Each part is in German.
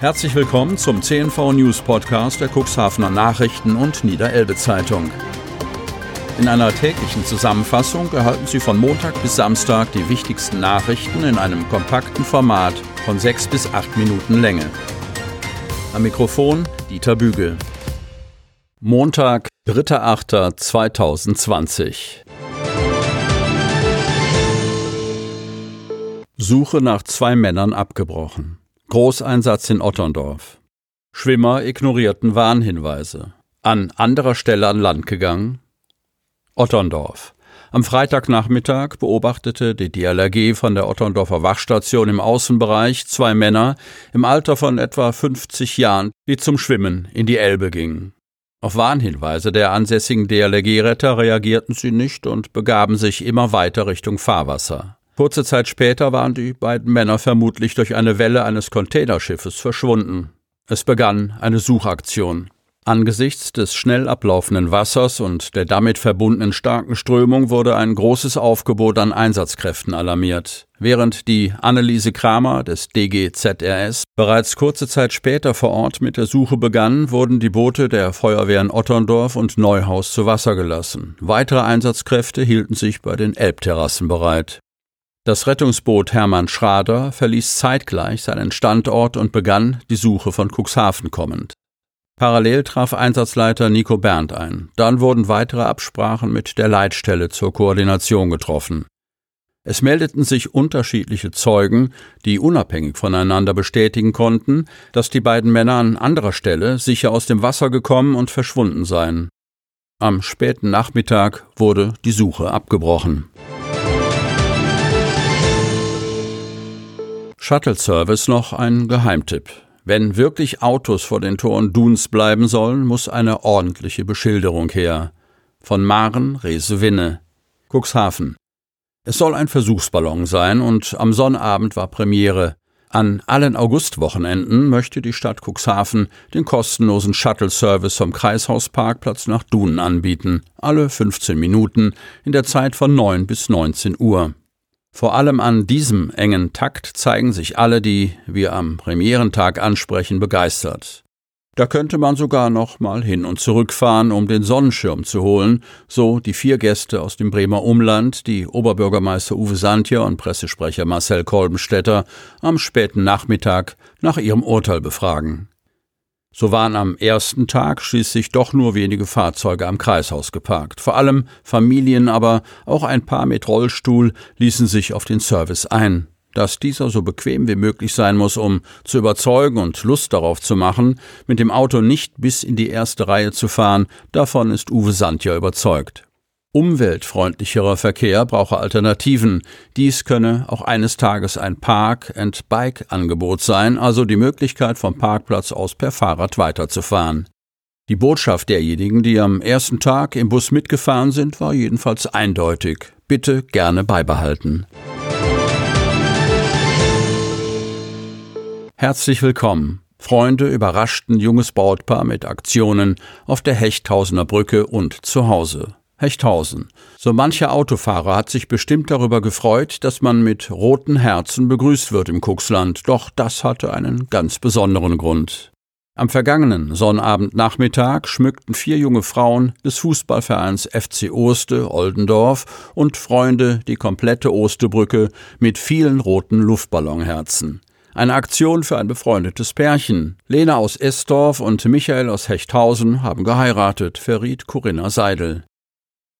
Herzlich willkommen zum CNV News Podcast der Cuxhavener Nachrichten und Niederelbe Zeitung. In einer täglichen Zusammenfassung erhalten Sie von Montag bis Samstag die wichtigsten Nachrichten in einem kompakten Format von sechs bis acht Minuten Länge. Am Mikrofon Dieter Bügel. Montag, 3.8.2020. Suche nach zwei Männern abgebrochen. Großeinsatz in Otterndorf. Schwimmer ignorierten Warnhinweise. An anderer Stelle an Land gegangen. Otterndorf. Am Freitagnachmittag beobachtete die DLRG von der Otterndorfer Wachstation im Außenbereich zwei Männer im Alter von etwa 50 Jahren, die zum Schwimmen in die Elbe gingen. Auf Warnhinweise der ansässigen DLRG-Retter reagierten sie nicht und begaben sich immer weiter Richtung Fahrwasser. Kurze Zeit später waren die beiden Männer vermutlich durch eine Welle eines Containerschiffes verschwunden. Es begann eine Suchaktion. Angesichts des schnell ablaufenden Wassers und der damit verbundenen starken Strömung wurde ein großes Aufgebot an Einsatzkräften alarmiert. Während die Anneliese Kramer des DGZRS bereits kurze Zeit später vor Ort mit der Suche begann, wurden die Boote der Feuerwehren Otterndorf und Neuhaus zu Wasser gelassen. Weitere Einsatzkräfte hielten sich bei den Elbterrassen bereit. Das Rettungsboot Hermann Schrader verließ zeitgleich seinen Standort und begann die Suche von Cuxhaven kommend. Parallel traf Einsatzleiter Nico Berndt ein. Dann wurden weitere Absprachen mit der Leitstelle zur Koordination getroffen. Es meldeten sich unterschiedliche Zeugen, die unabhängig voneinander bestätigen konnten, dass die beiden Männer an anderer Stelle sicher aus dem Wasser gekommen und verschwunden seien. Am späten Nachmittag wurde die Suche abgebrochen. Shuttle-Service noch ein Geheimtipp. Wenn wirklich Autos vor den Toren Duns bleiben sollen, muss eine ordentliche Beschilderung her. Von Maren Resewinne. Cuxhaven. Es soll ein Versuchsballon sein und am Sonnabend war Premiere. An allen Augustwochenenden möchte die Stadt Cuxhaven den kostenlosen Shuttle-Service vom Kreishausparkplatz nach Dunen anbieten, alle 15 Minuten in der Zeit von 9 bis 19 Uhr. Vor allem an diesem engen Takt zeigen sich alle, die wir am Premierentag ansprechen, begeistert. Da könnte man sogar noch mal hin und zurückfahren, um den Sonnenschirm zu holen, so die vier Gäste aus dem Bremer Umland, die Oberbürgermeister Uwe Santje und Pressesprecher Marcel Kolbenstädter am späten Nachmittag nach ihrem Urteil befragen. So waren am ersten Tag schließlich doch nur wenige Fahrzeuge am Kreishaus geparkt. Vor allem Familien, aber auch ein paar mit Rollstuhl ließen sich auf den Service ein. Dass dieser so bequem wie möglich sein muss, um zu überzeugen und Lust darauf zu machen, mit dem Auto nicht bis in die erste Reihe zu fahren, davon ist Uwe Sandja überzeugt. Umweltfreundlicherer Verkehr brauche Alternativen. Dies könne auch eines Tages ein Park-and-Bike-Angebot sein, also die Möglichkeit vom Parkplatz aus per Fahrrad weiterzufahren. Die Botschaft derjenigen, die am ersten Tag im Bus mitgefahren sind, war jedenfalls eindeutig. Bitte gerne beibehalten. Herzlich willkommen. Freunde überraschten junges Brautpaar mit Aktionen auf der Hechthausener Brücke und zu Hause. Hechthausen. So mancher Autofahrer hat sich bestimmt darüber gefreut, dass man mit roten Herzen begrüßt wird im Kuxland, doch das hatte einen ganz besonderen Grund. Am vergangenen Sonnabendnachmittag schmückten vier junge Frauen des Fußballvereins FC Oste Oldendorf und Freunde die komplette Ostebrücke mit vielen roten Luftballonherzen. Eine Aktion für ein befreundetes Pärchen. Lena aus Esdorf und Michael aus Hechthausen haben geheiratet, verriet Corinna Seidel.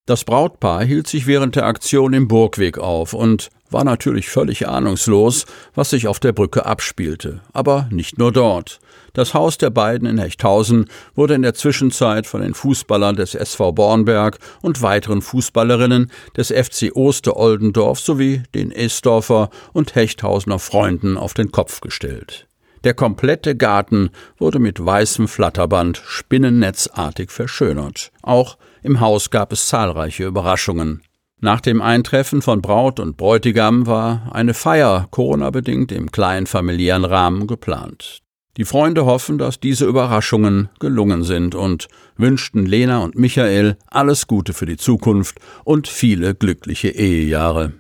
Das Brautpaar hielt sich während der Aktion im Burgweg auf und war natürlich völlig ahnungslos, was sich auf der Brücke abspielte. Aber nicht nur dort. Das Haus der beiden in Hechthausen wurde in der Zwischenzeit von den Fußballern des SV Bornberg und weiteren Fußballerinnen des FC Oster Oldendorf sowie den Esdorfer und Hechthausener Freunden auf den Kopf gestellt. Der komplette Garten wurde mit weißem Flatterband spinnennetzartig verschönert. Auch im Haus gab es zahlreiche Überraschungen. Nach dem Eintreffen von Braut und Bräutigam war eine Feier Corona-bedingt im kleinen familiären Rahmen geplant. Die Freunde hoffen, dass diese Überraschungen gelungen sind und wünschten Lena und Michael alles Gute für die Zukunft und viele glückliche Ehejahre.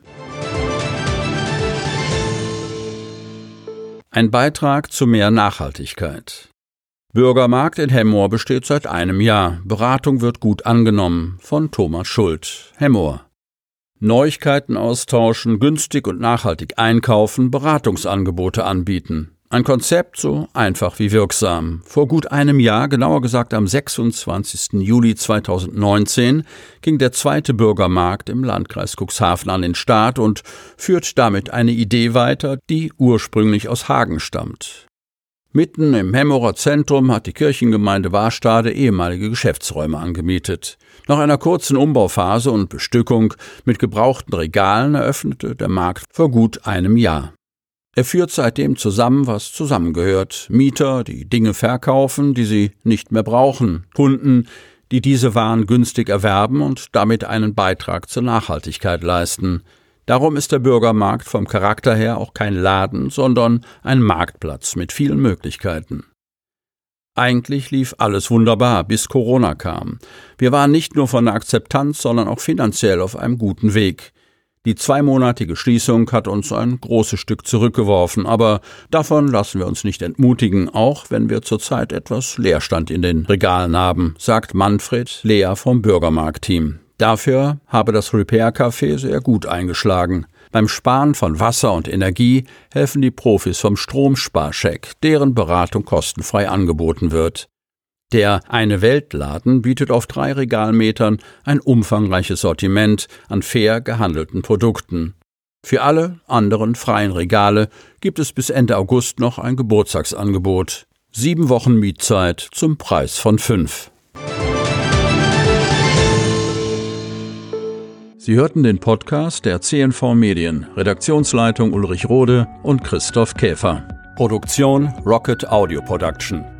Ein Beitrag zu mehr Nachhaltigkeit. Bürgermarkt in Hemmoor besteht seit einem Jahr. Beratung wird gut angenommen. Von Thomas Schuld, Hemmoor. Neuigkeiten austauschen, günstig und nachhaltig einkaufen, Beratungsangebote anbieten. Ein Konzept so einfach wie wirksam. Vor gut einem Jahr, genauer gesagt am 26. Juli 2019, ging der zweite Bürgermarkt im Landkreis Cuxhaven an den Start und führt damit eine Idee weiter, die ursprünglich aus Hagen stammt. Mitten im Hemmerer Zentrum hat die Kirchengemeinde Warstade ehemalige Geschäftsräume angemietet. Nach einer kurzen Umbauphase und Bestückung mit gebrauchten Regalen eröffnete der Markt vor gut einem Jahr. Er führt seitdem zusammen, was zusammengehört. Mieter, die Dinge verkaufen, die sie nicht mehr brauchen. Kunden, die diese Waren günstig erwerben und damit einen Beitrag zur Nachhaltigkeit leisten. Darum ist der Bürgermarkt vom Charakter her auch kein Laden, sondern ein Marktplatz mit vielen Möglichkeiten. Eigentlich lief alles wunderbar, bis Corona kam. Wir waren nicht nur von der Akzeptanz, sondern auch finanziell auf einem guten Weg. Die zweimonatige Schließung hat uns ein großes Stück zurückgeworfen, aber davon lassen wir uns nicht entmutigen, auch wenn wir zurzeit etwas Leerstand in den Regalen haben, sagt Manfred Lea vom Bürgermarktteam. Dafür habe das Repair Café sehr gut eingeschlagen. Beim Sparen von Wasser und Energie helfen die Profis vom Stromsparcheck, deren Beratung kostenfrei angeboten wird. Der Eine Weltladen bietet auf drei Regalmetern ein umfangreiches Sortiment an fair gehandelten Produkten. Für alle anderen freien Regale gibt es bis Ende August noch ein Geburtstagsangebot. Sieben Wochen Mietzeit zum Preis von fünf. Sie hörten den Podcast der CNV Medien, Redaktionsleitung Ulrich Rode und Christoph Käfer. Produktion Rocket Audio Production.